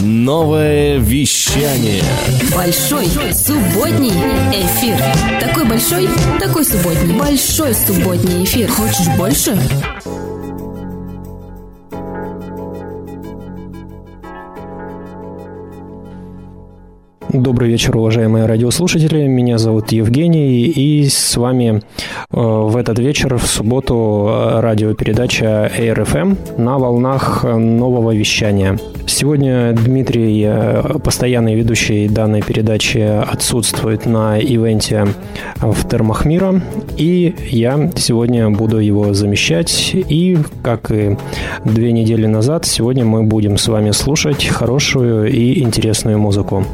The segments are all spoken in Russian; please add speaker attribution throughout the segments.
Speaker 1: Новое вещание.
Speaker 2: Большой субботний эфир. Такой большой, такой субботний. Большой субботний эфир. Хочешь больше?
Speaker 3: Добрый вечер, уважаемые радиослушатели. Меня зовут Евгений, и с вами э, в этот вечер, в субботу, радиопередача AirFM на волнах нового вещания. Сегодня Дмитрий, э, постоянный ведущий данной передачи, отсутствует на ивенте в термах мира, и я сегодня буду его замещать. И, как и две недели назад, сегодня мы будем с вами слушать хорошую и интересную музыку.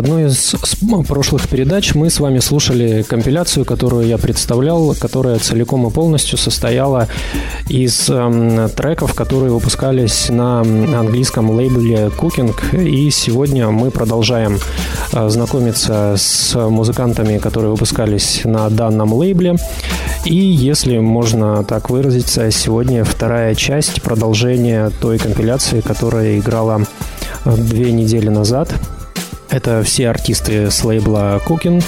Speaker 3: Одной из прошлых передач мы с вами слушали компиляцию, которую я представлял, которая целиком и полностью состояла из э, треков, которые выпускались на английском лейбле Cooking. И сегодня мы продолжаем э, знакомиться с музыкантами, которые выпускались на данном лейбле. И, если можно так выразиться, сегодня вторая часть продолжения той компиляции, которая играла э, две недели назад. Это все артисты с лейбла Cooking.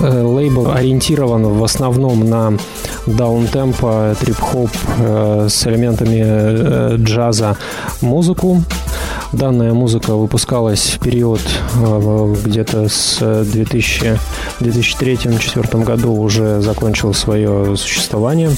Speaker 3: Э, лейбл ориентирован в основном на даунтемпо, трип-хоп э, с элементами джаза музыку. Данная музыка выпускалась в период где-то с 2000, 2003-2004 году уже закончила свое существование.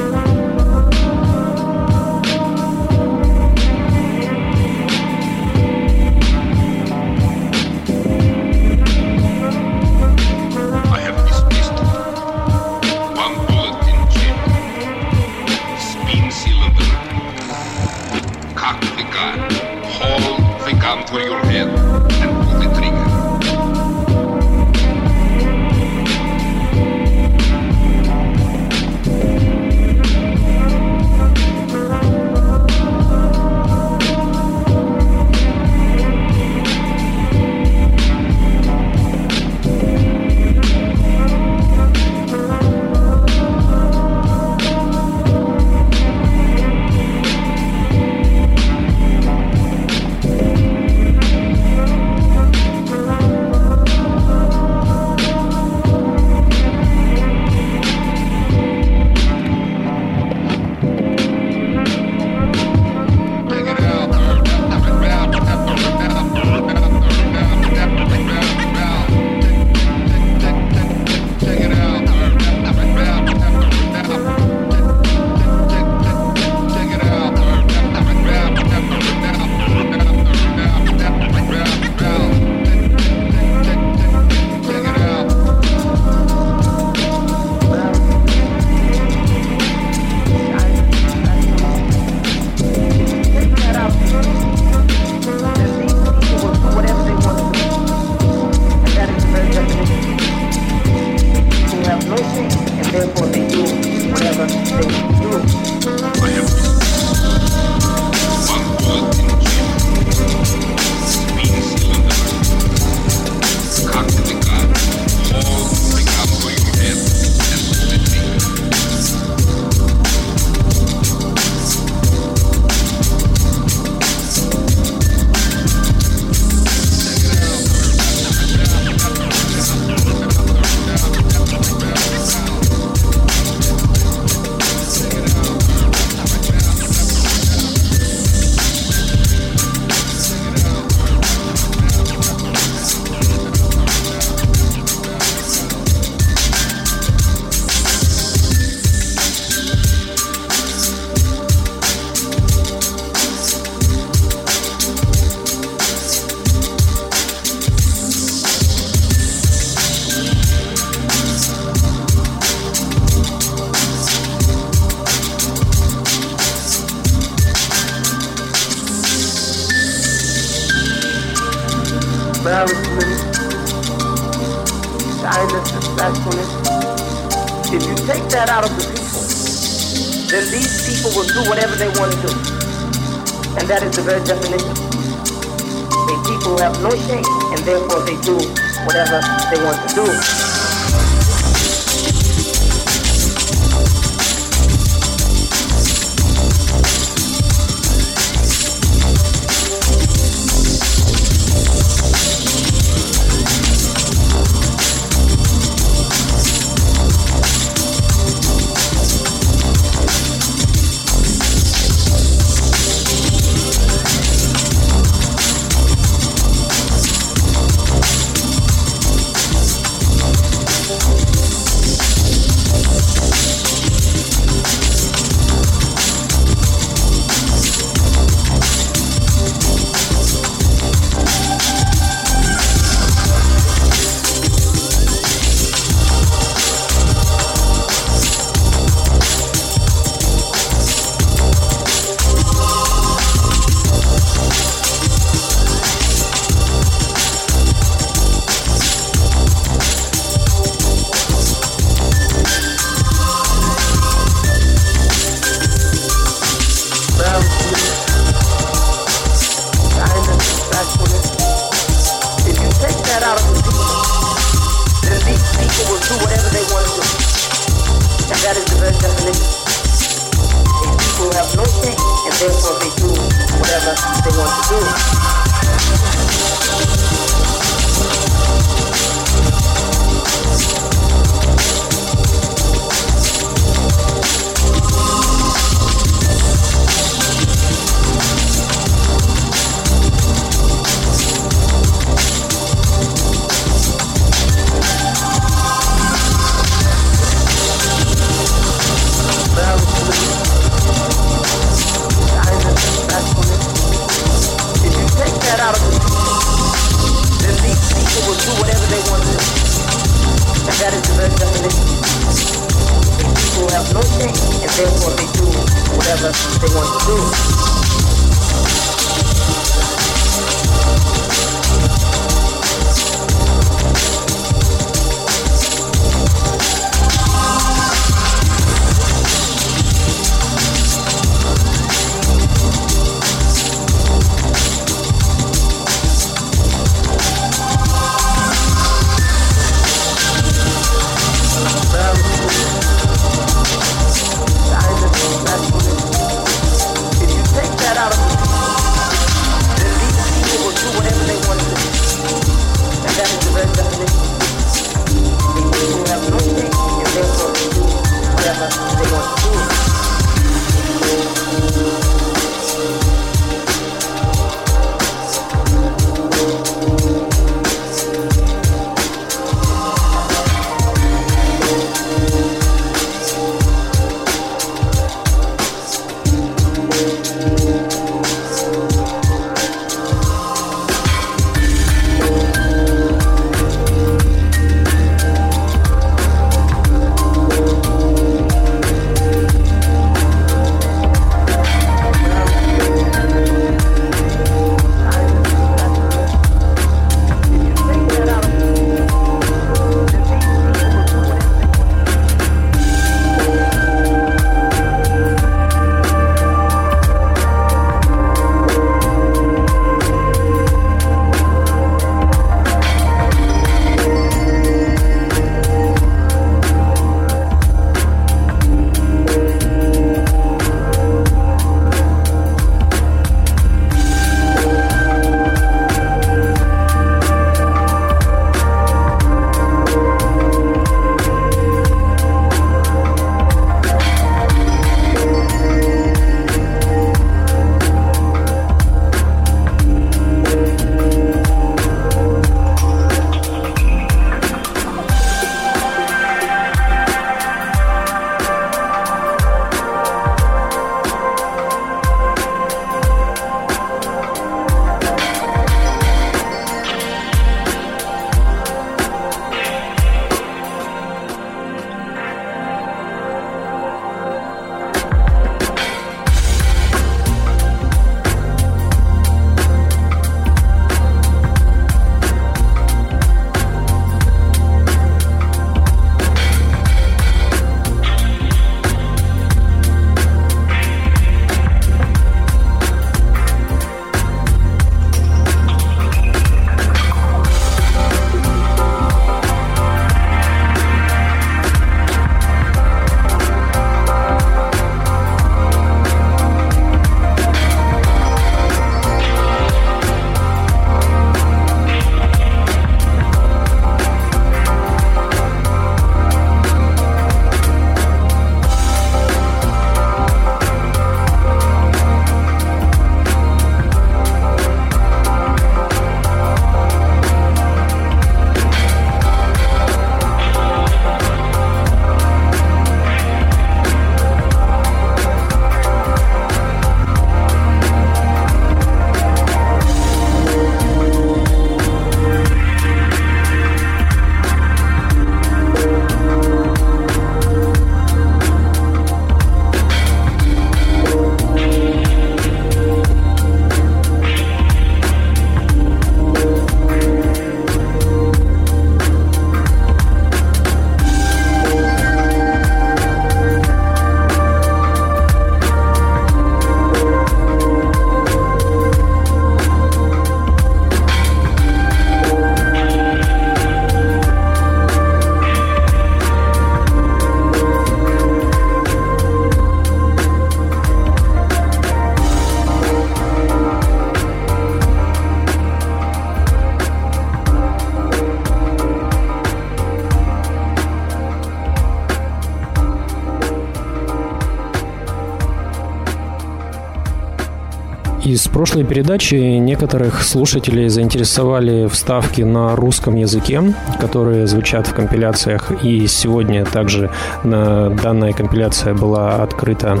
Speaker 3: Из прошлой передачи некоторых слушателей заинтересовали вставки на русском языке, которые звучат в компиляциях, и сегодня также данная компиляция была открыта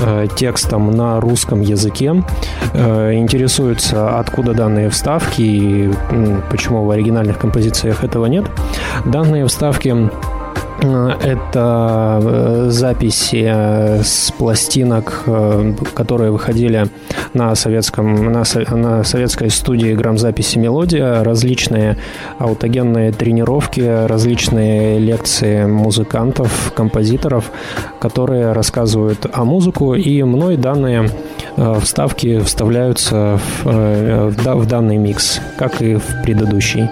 Speaker 3: э, текстом на русском языке. Э, интересуются, откуда данные вставки и почему в оригинальных композициях этого нет. Данные вставки это э, записи э, с пластинок, э, которые выходили на, советском, на, на советской студии грамзаписи «Мелодия», различные аутогенные тренировки, различные лекции музыкантов, композиторов, которые рассказывают о музыку, и мной данные вставки вставляются в, в данный микс, как и в предыдущий.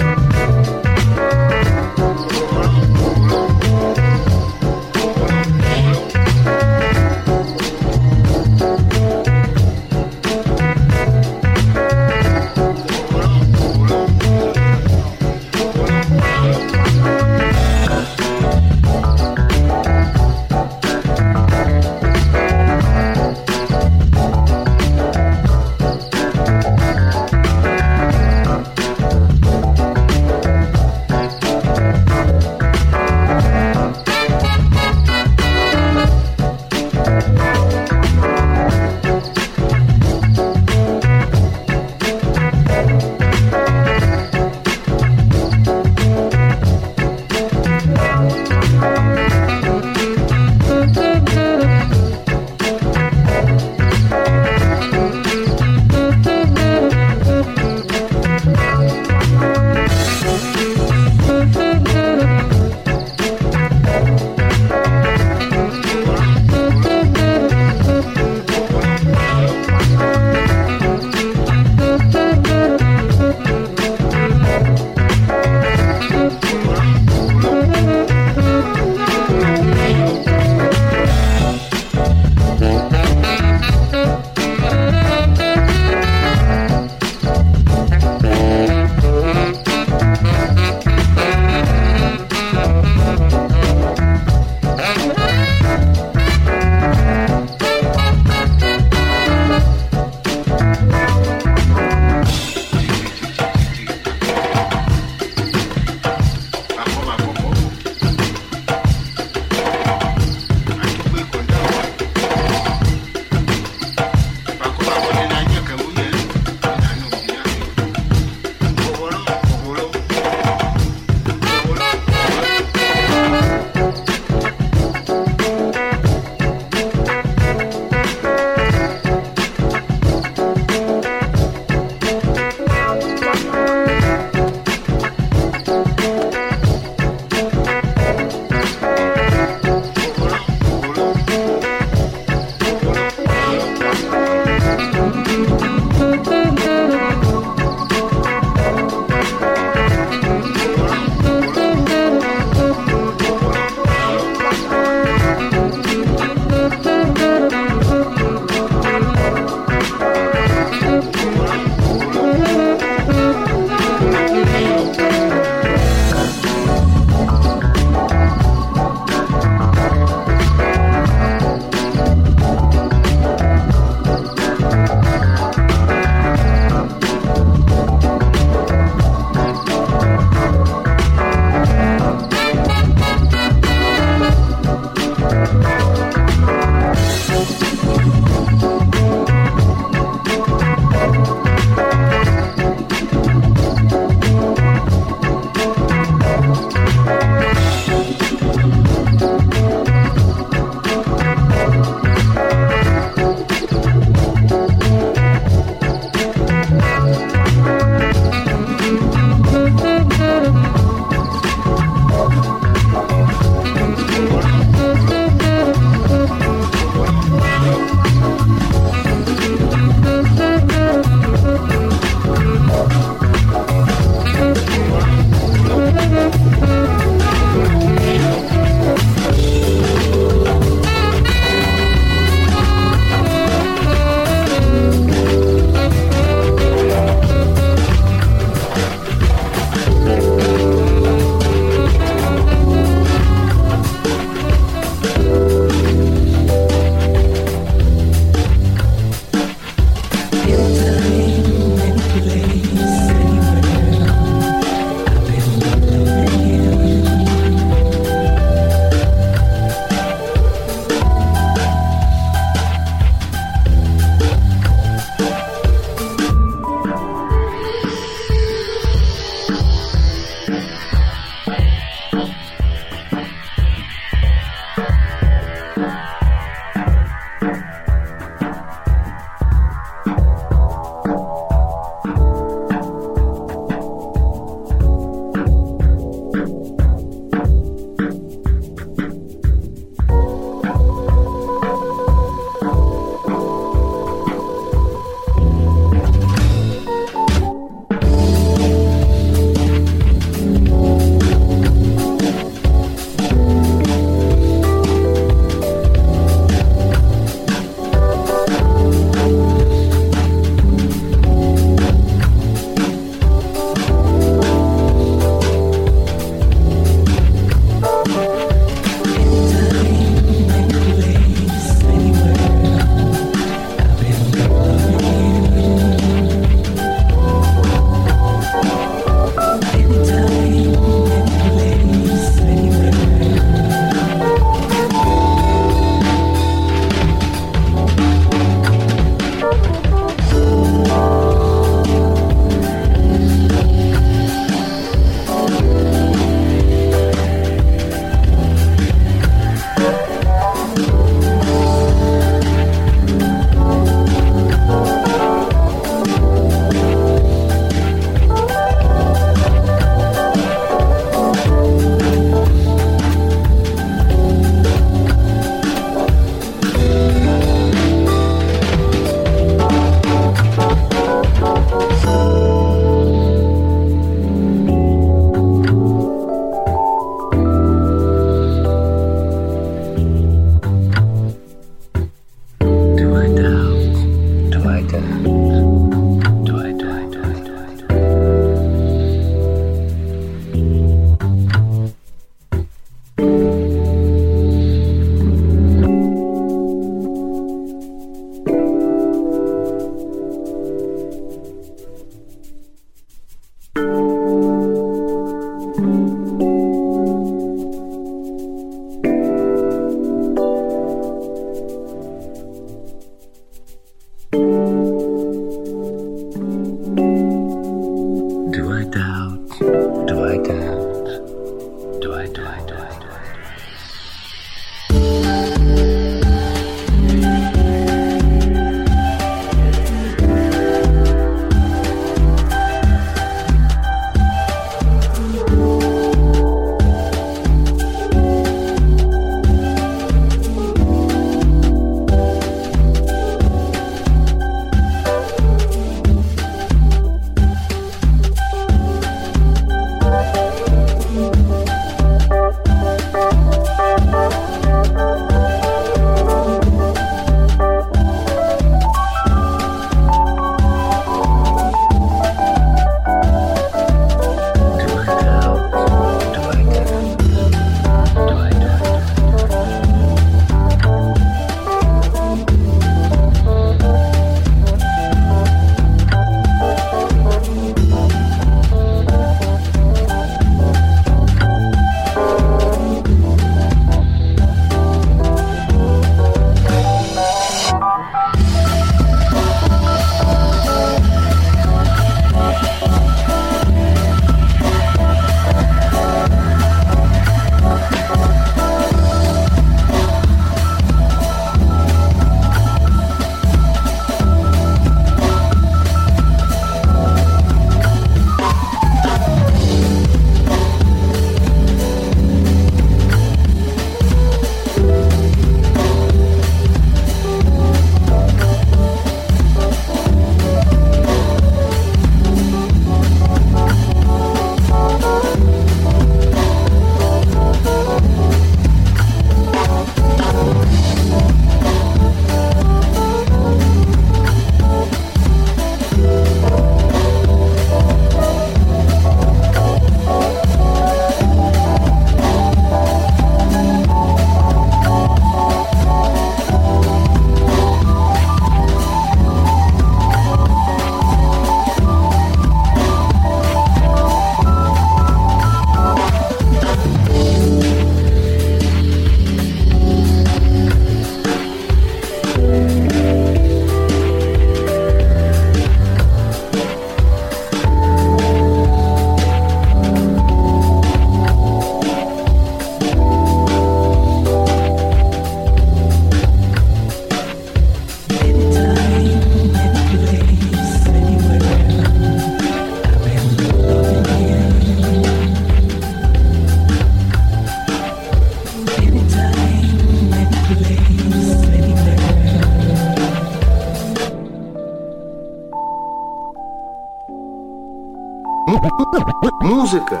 Speaker 4: Музыка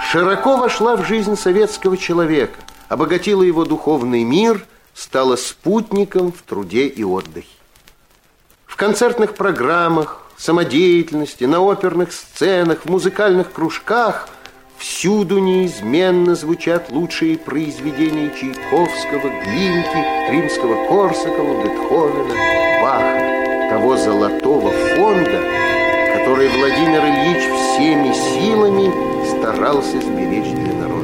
Speaker 4: широко вошла в жизнь советского человека, обогатила его духовный мир, стала спутником в труде и отдыхе. В концертных программах, самодеятельности, на оперных сценах, в музыкальных кружках всюду неизменно звучат лучшие произведения Чайковского, Глинки, Римского-Корсакова, Бетховена, Баха, того золотого фонда, который Владимир Ильич старался сберечь для народа.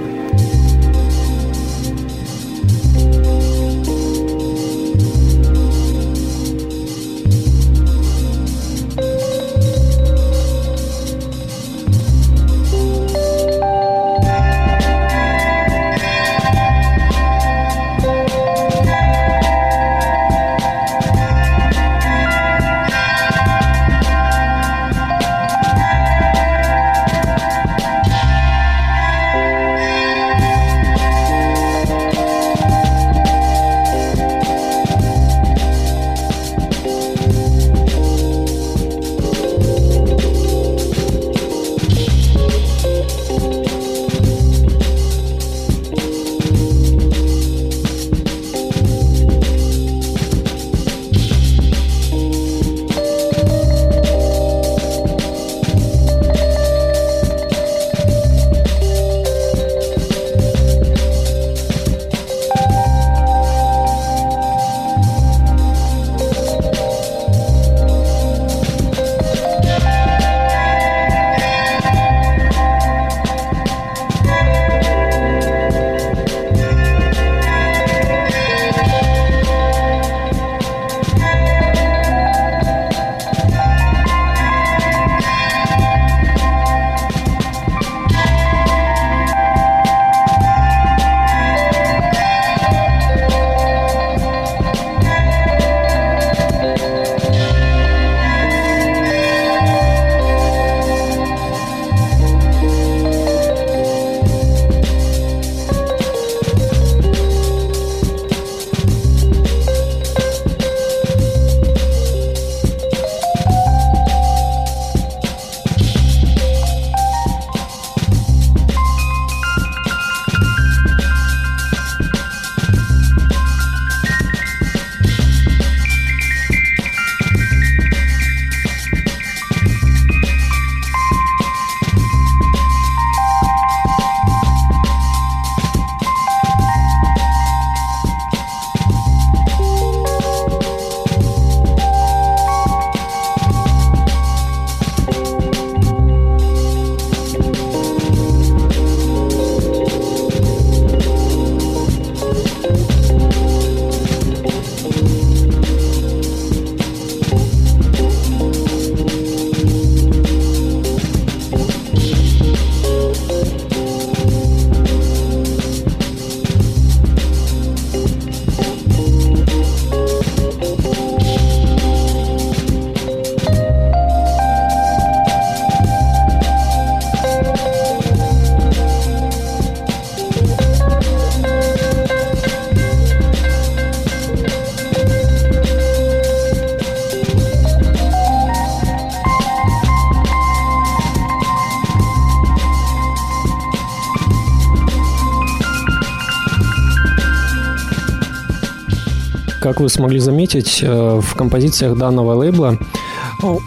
Speaker 3: Как вы смогли заметить, э, в композициях данного лейбла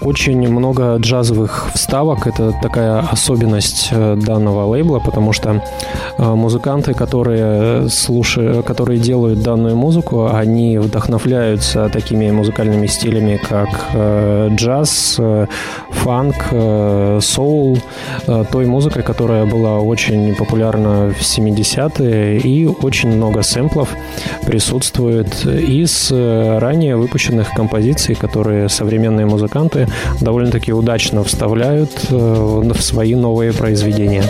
Speaker 3: очень много джазовых вставок. Это такая особенность э, данного лейбла, потому что э, музыканты, которые слушают, которые делают данную музыку, они вдохновляются такими музыкальными стилями, как э, джаз, фанк, соул, той музыкой, которая была очень популярна в 70-е, и очень много сэмплов присутствует из ранее выпущенных композиций, которые современные музыканты довольно-таки удачно вставляют э, в свои новые произведения.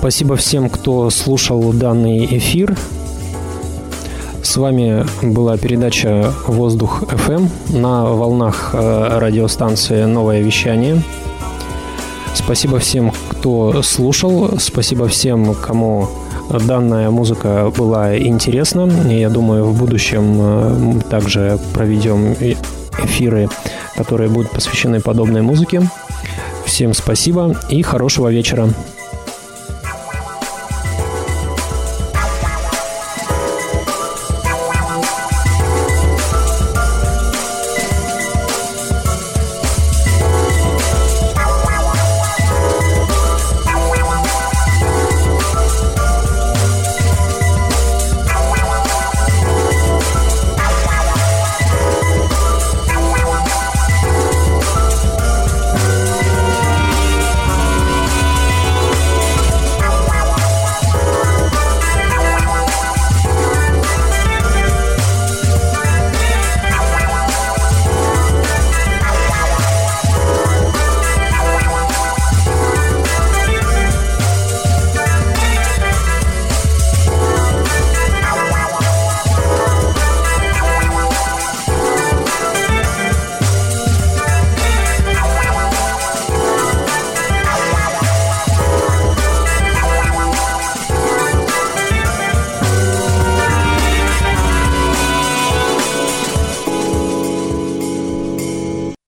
Speaker 3: Спасибо всем, кто слушал данный эфир. С вами была передача «Воздух FM на волнах э, радиостанции «Новое вещание». Спасибо всем, кто слушал. Спасибо всем, кому данная музыка была интересна. Я думаю, в будущем э, также проведем эфиры, которые будут посвящены подобной музыке. Всем спасибо и хорошего вечера.